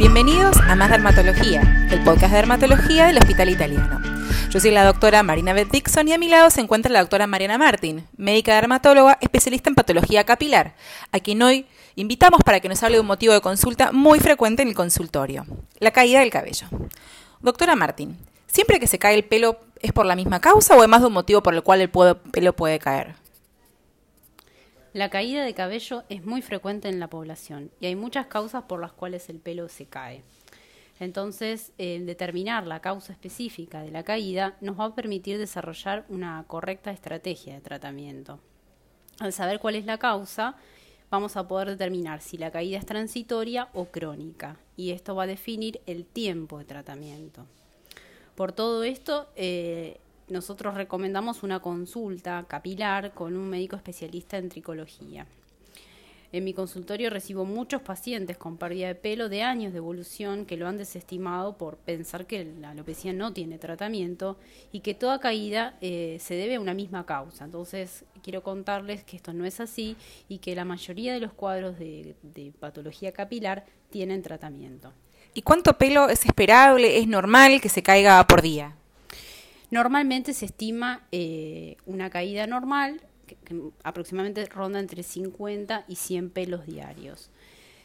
Bienvenidos a Más Dermatología, el podcast de dermatología del Hospital Italiano. Yo soy la doctora Marina Beth Dixon y a mi lado se encuentra la doctora Mariana Martín, médica dermatóloga especialista en patología capilar, a quien hoy invitamos para que nos hable de un motivo de consulta muy frecuente en el consultorio, la caída del cabello. Doctora Martín, ¿siempre que se cae el pelo es por la misma causa o hay más de un motivo por el cual el pelo puede caer? La caída de cabello es muy frecuente en la población y hay muchas causas por las cuales el pelo se cae. Entonces, determinar la causa específica de la caída nos va a permitir desarrollar una correcta estrategia de tratamiento. Al saber cuál es la causa, vamos a poder determinar si la caída es transitoria o crónica y esto va a definir el tiempo de tratamiento. Por todo esto, eh, nosotros recomendamos una consulta capilar con un médico especialista en tricología. En mi consultorio recibo muchos pacientes con pérdida de pelo de años de evolución que lo han desestimado por pensar que la alopecia no tiene tratamiento y que toda caída eh, se debe a una misma causa. Entonces, quiero contarles que esto no es así y que la mayoría de los cuadros de patología capilar tienen tratamiento. ¿Y cuánto pelo es esperable, es normal que se caiga por día? Normalmente se estima eh, una caída normal, que, aproximadamente ronda entre 50 y 100 pelos diarios.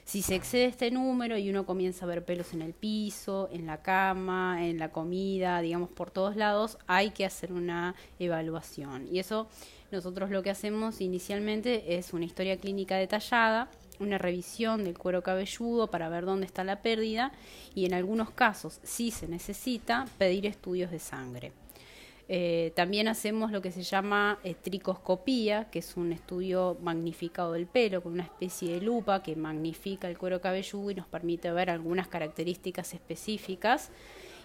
Si se excede este número y uno comienza a ver pelos en el piso, en la cama, en la comida, digamos por todos lados, hay que hacer una evaluación. Y eso nosotros lo que hacemos inicialmente es una historia clínica detallada una revisión del cuero cabelludo para ver dónde está la pérdida y en algunos casos, si se necesita, pedir estudios de sangre. Eh, también hacemos lo que se llama eh, tricoscopía, que es un estudio magnificado del pelo con una especie de lupa que magnifica el cuero cabelludo y nos permite ver algunas características específicas.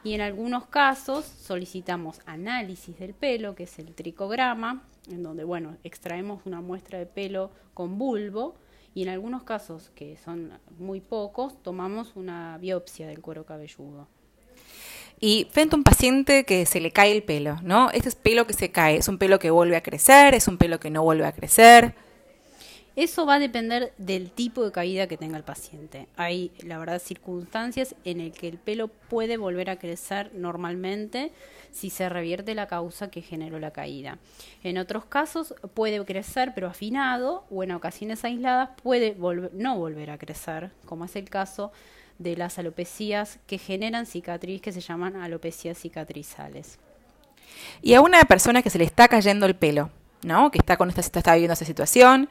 Y en algunos casos solicitamos análisis del pelo, que es el tricograma, en donde bueno, extraemos una muestra de pelo con bulbo y en algunos casos, que son muy pocos, tomamos una biopsia del cuero cabelludo. Y frente a un paciente que se le cae el pelo, ¿no? Este es pelo que se cae, ¿es un pelo que vuelve a crecer? ¿Es un pelo que no vuelve a crecer? Eso va a depender del tipo de caída que tenga el paciente. Hay, la verdad, circunstancias en las que el pelo puede volver a crecer normalmente si se revierte la causa que generó la caída. En otros casos puede crecer pero afinado o en ocasiones aisladas puede no volver a crecer, como es el caso de las alopecias que generan cicatriz que se llaman alopecias cicatrizales. Y a una persona que se le está cayendo el pelo, ¿no? Que está con esta está viviendo esa situación,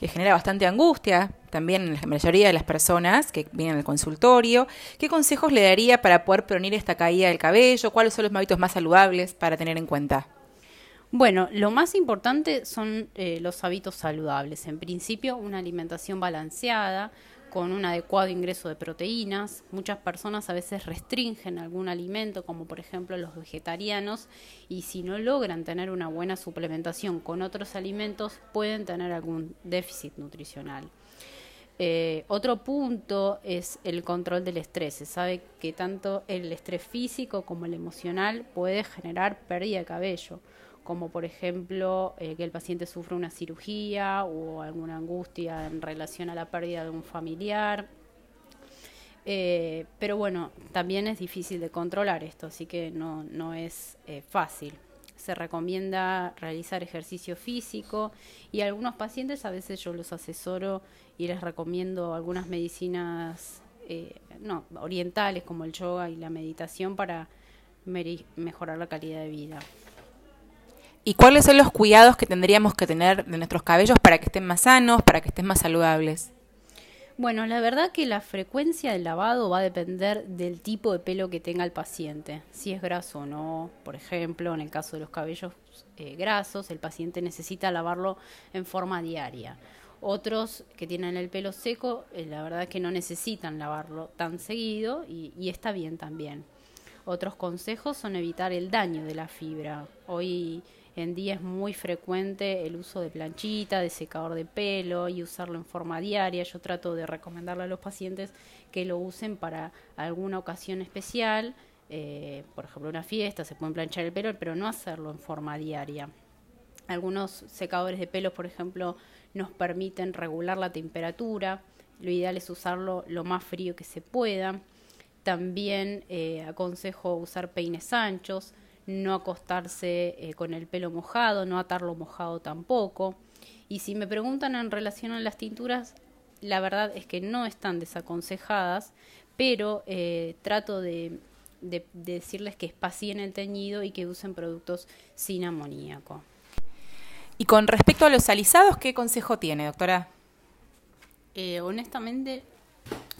que genera bastante angustia también en la mayoría de las personas que vienen al consultorio. ¿Qué consejos le daría para poder prevenir esta caída del cabello? ¿Cuáles son los hábitos más saludables para tener en cuenta? Bueno, lo más importante son eh, los hábitos saludables. En principio, una alimentación balanceada, con un adecuado ingreso de proteínas. Muchas personas a veces restringen algún alimento, como por ejemplo los vegetarianos, y si no logran tener una buena suplementación con otros alimentos, pueden tener algún déficit nutricional. Eh, otro punto es el control del estrés. Se sabe que tanto el estrés físico como el emocional puede generar pérdida de cabello como por ejemplo eh, que el paciente sufre una cirugía o alguna angustia en relación a la pérdida de un familiar. Eh, pero bueno, también es difícil de controlar esto, así que no, no es eh, fácil. Se recomienda realizar ejercicio físico y algunos pacientes a veces yo los asesoro y les recomiendo algunas medicinas no, orientales como el yoga y la meditación para mejorar la calidad de vida. ¿Y cuáles son los cuidados que tendríamos que tener de nuestros cabellos para que estén más sanos, para que estén más saludables? Bueno, la verdad que la frecuencia del lavado va a depender del tipo de pelo que tenga el paciente, si es graso o no. Por ejemplo, en el caso de los cabellos eh, grasos, el paciente necesita lavarlo en forma diaria. Otros que tienen el pelo seco, eh, la verdad que no necesitan lavarlo tan seguido y, y está bien también. Otros consejos son evitar el daño de la fibra. Hoy en día es muy frecuente el uso de planchita, de secador de pelo y usarlo en forma diaria. Yo trato de recomendarle a los pacientes que lo usen para alguna ocasión especial, eh, por ejemplo una fiesta, se pueden planchar el pelo, pero no hacerlo en forma diaria. Algunos secadores de pelo, por ejemplo, nos permiten regular la temperatura. Lo ideal es usarlo lo más frío que se pueda. También eh, aconsejo usar peines anchos, no acostarse eh, con el pelo mojado, no atarlo mojado tampoco. Y si me preguntan en relación a las tinturas, la verdad es que no están desaconsejadas, pero eh, trato de, decirles que espacien el teñido y que usen productos sin amoníaco. Y con respecto a los alisados, ¿qué consejo tiene, doctora? Eh, honestamente,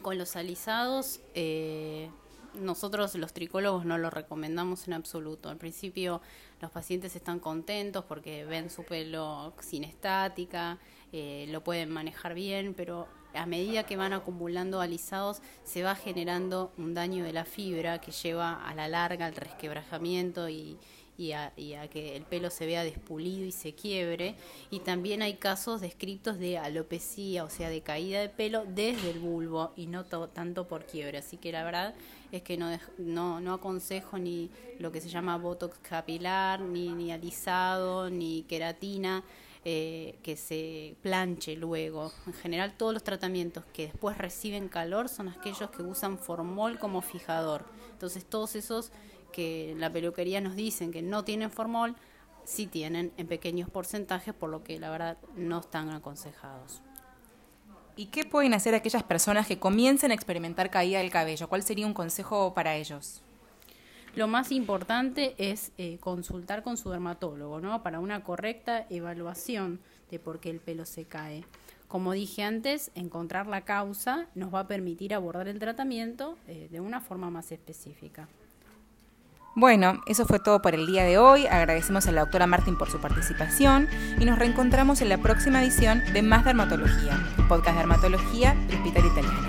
con los alisados, eh, nosotros los tricólogos no lo recomendamos en absoluto. Al principio los pacientes están contentos porque ven su pelo sin estática, eh, lo pueden manejar bien, pero a medida que van acumulando alisados se va generando un daño de la fibra que lleva a la larga al resquebrajamiento y, y a, que el pelo se vea despulido y se quiebre. Y también hay casos descritos de alopecia, o sea, de caída de pelo desde el bulbo y no tanto por quiebre. Así que la verdad es que no, no, no aconsejo ni lo que se llama botox capilar, ni, ni alisado, ni queratina. Eh, que se planche luego. En general todos los tratamientos que después reciben calor son aquellos que usan formol como fijador. Entonces todos esos que la peluquería nos dicen que no tienen formol, sí tienen en pequeños porcentajes, por lo que la verdad no están aconsejados. ¿Y qué pueden hacer aquellas personas que comiencen a experimentar caída del cabello? ¿Cuál sería un consejo para ellos? Lo más importante es eh, consultar con su dermatólogo, ¿no? Para una correcta evaluación de por qué el pelo se cae. Como dije antes, encontrar la causa nos va a permitir abordar el tratamiento eh, de una forma más específica. Bueno, eso fue todo por el día de hoy. Agradecemos a la doctora Martín por su participación y nos reencontramos en la próxima edición de Más Dermatología, podcast de dermatología del Hospital Italiano.